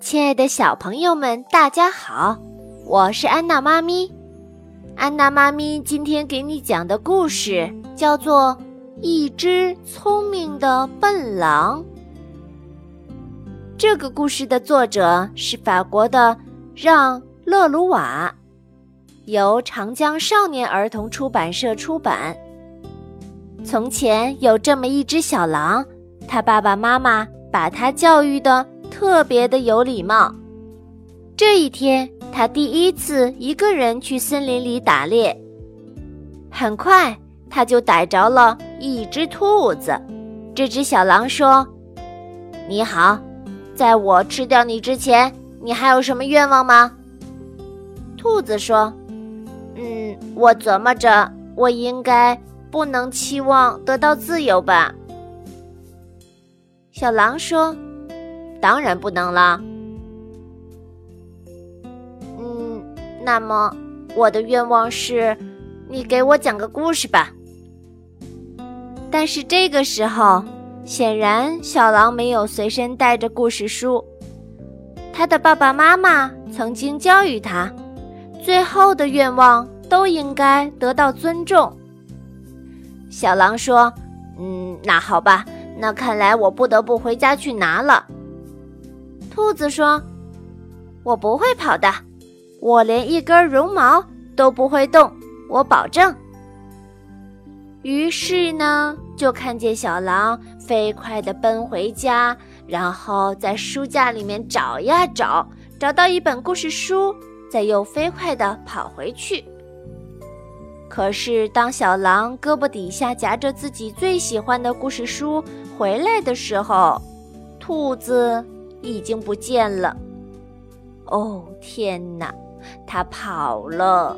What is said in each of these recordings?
亲爱的小朋友们，大家好，我是安娜妈咪。安娜妈咪今天给你讲的故事叫做《一只聪明的笨狼》。这个故事的作者是法国的让·勒鲁瓦，由长江少年儿童出版社出版。从前有这么一只小狼，他爸爸妈妈把它教育的。特别的有礼貌。这一天，他第一次一个人去森林里打猎。很快，他就逮着了一只兔子。这只小狼说：“你好，在我吃掉你之前，你还有什么愿望吗？”兔子说：“嗯，我琢磨着，我应该不能期望得到自由吧。”小狼说。当然不能了。嗯，那么我的愿望是，你给我讲个故事吧。但是这个时候，显然小狼没有随身带着故事书。他的爸爸妈妈曾经教育他，最后的愿望都应该得到尊重。小狼说：“嗯，那好吧，那看来我不得不回家去拿了。”兔子说：“我不会跑的，我连一根绒毛都不会动，我保证。”于是呢，就看见小狼飞快地奔回家，然后在书架里面找呀找，找到一本故事书，再又飞快地跑回去。可是，当小狼胳膊底下夹着自己最喜欢的故事书回来的时候，兔子。已经不见了。哦，天哪，他跑了。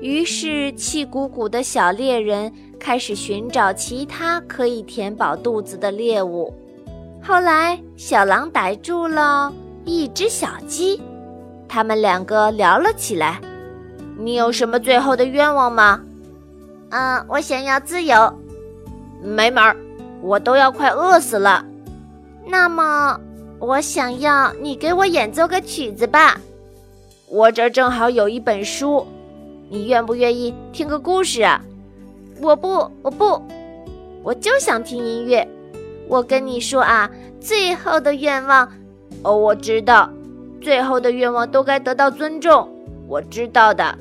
于是，气鼓鼓的小猎人开始寻找其他可以填饱肚子的猎物。后来，小狼逮住了一只小鸡，他们两个聊了起来。“你有什么最后的愿望吗？”“嗯，我想要自由。”“没门儿，我都要快饿死了。”“那么。”我想要你给我演奏个曲子吧，我这正好有一本书，你愿不愿意听个故事啊？我不，我不，我就想听音乐。我跟你说啊，最后的愿望，哦，我知道，最后的愿望都该得到尊重，我知道的。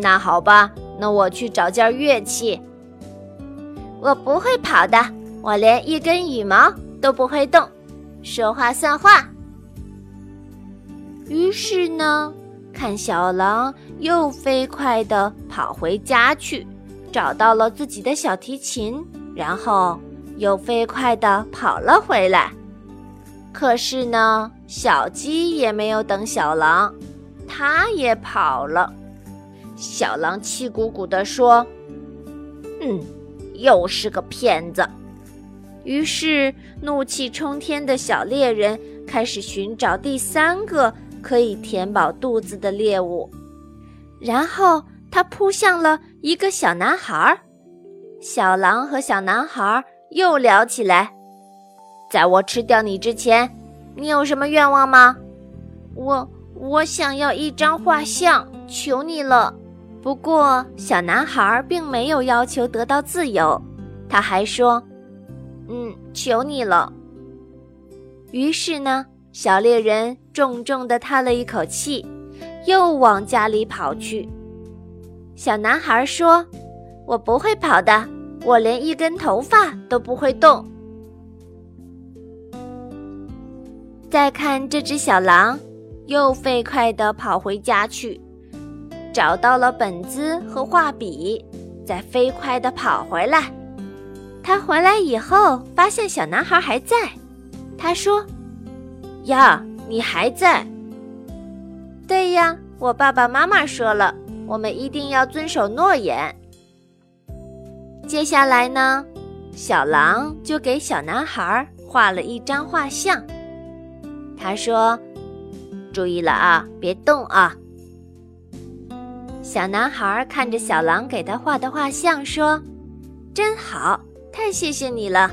那好吧，那我去找件乐器。我不会跑的，我连一根羽毛都不会动。说话算话。于是呢，看小狼又飞快地跑回家去，找到了自己的小提琴，然后又飞快地跑了回来。可是呢，小鸡也没有等小狼，它也跑了。小狼气鼓鼓地说：“嗯，又是个骗子。”于是，怒气冲天的小猎人开始寻找第三个可以填饱肚子的猎物，然后他扑向了一个小男孩。小狼和小男孩又聊起来：“在我吃掉你之前，你有什么愿望吗？”“我我想要一张画像，求你了。”不过，小男孩并没有要求得到自由，他还说。求你了。于是呢，小猎人重重地叹了一口气，又往家里跑去。小男孩说：“我不会跑的，我连一根头发都不会动。”再看这只小狼，又飞快地跑回家去，找到了本子和画笔，再飞快地跑回来。他回来以后，发现小男孩还在。他说：“呀，你还在？对呀，我爸爸妈妈说了，我们一定要遵守诺言。”接下来呢，小狼就给小男孩画了一张画像。他说：“注意了啊，别动啊。”小男孩看着小狼给他画的画像，说：“真好。”太谢谢你了。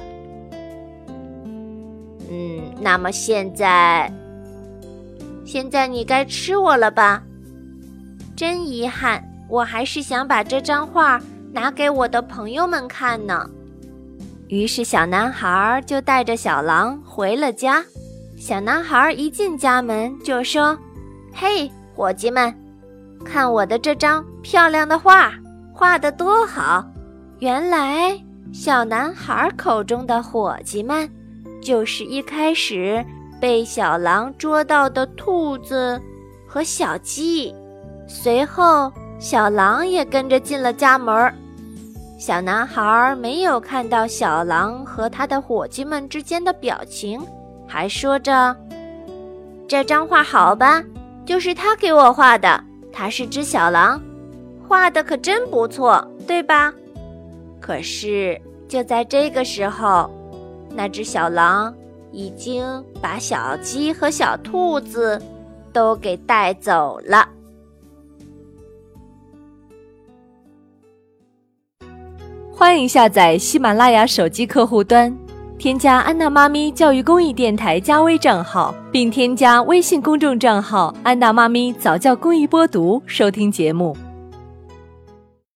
嗯，那么现在现在你该吃我了吧？真遗憾，我还是想把这张画拿给我的朋友们看呢。于是，小男孩就带着小狼回了家。小男孩一进家门就说：“嘿，伙计们，看我的这张漂亮的画，画的多好！”原来，小男孩口中的伙计们，就是一开始被小狼捉到的兔子和小鸡。随后，小狼也跟着进了家门。小男孩没有看到小狼和他的伙计们之间的表情，还说着：“这张画好吧，就是他给我画的。他是只小狼，画的可真不错，对吧？”可是就在这个时候，那只小狼已经把小鸡和小兔子都给带走了。欢迎下载喜马拉雅手机客户端，添加安娜妈咪教育公益电台加微账号，并添加微信公众账号“安娜妈咪早教公益播读”收听节目。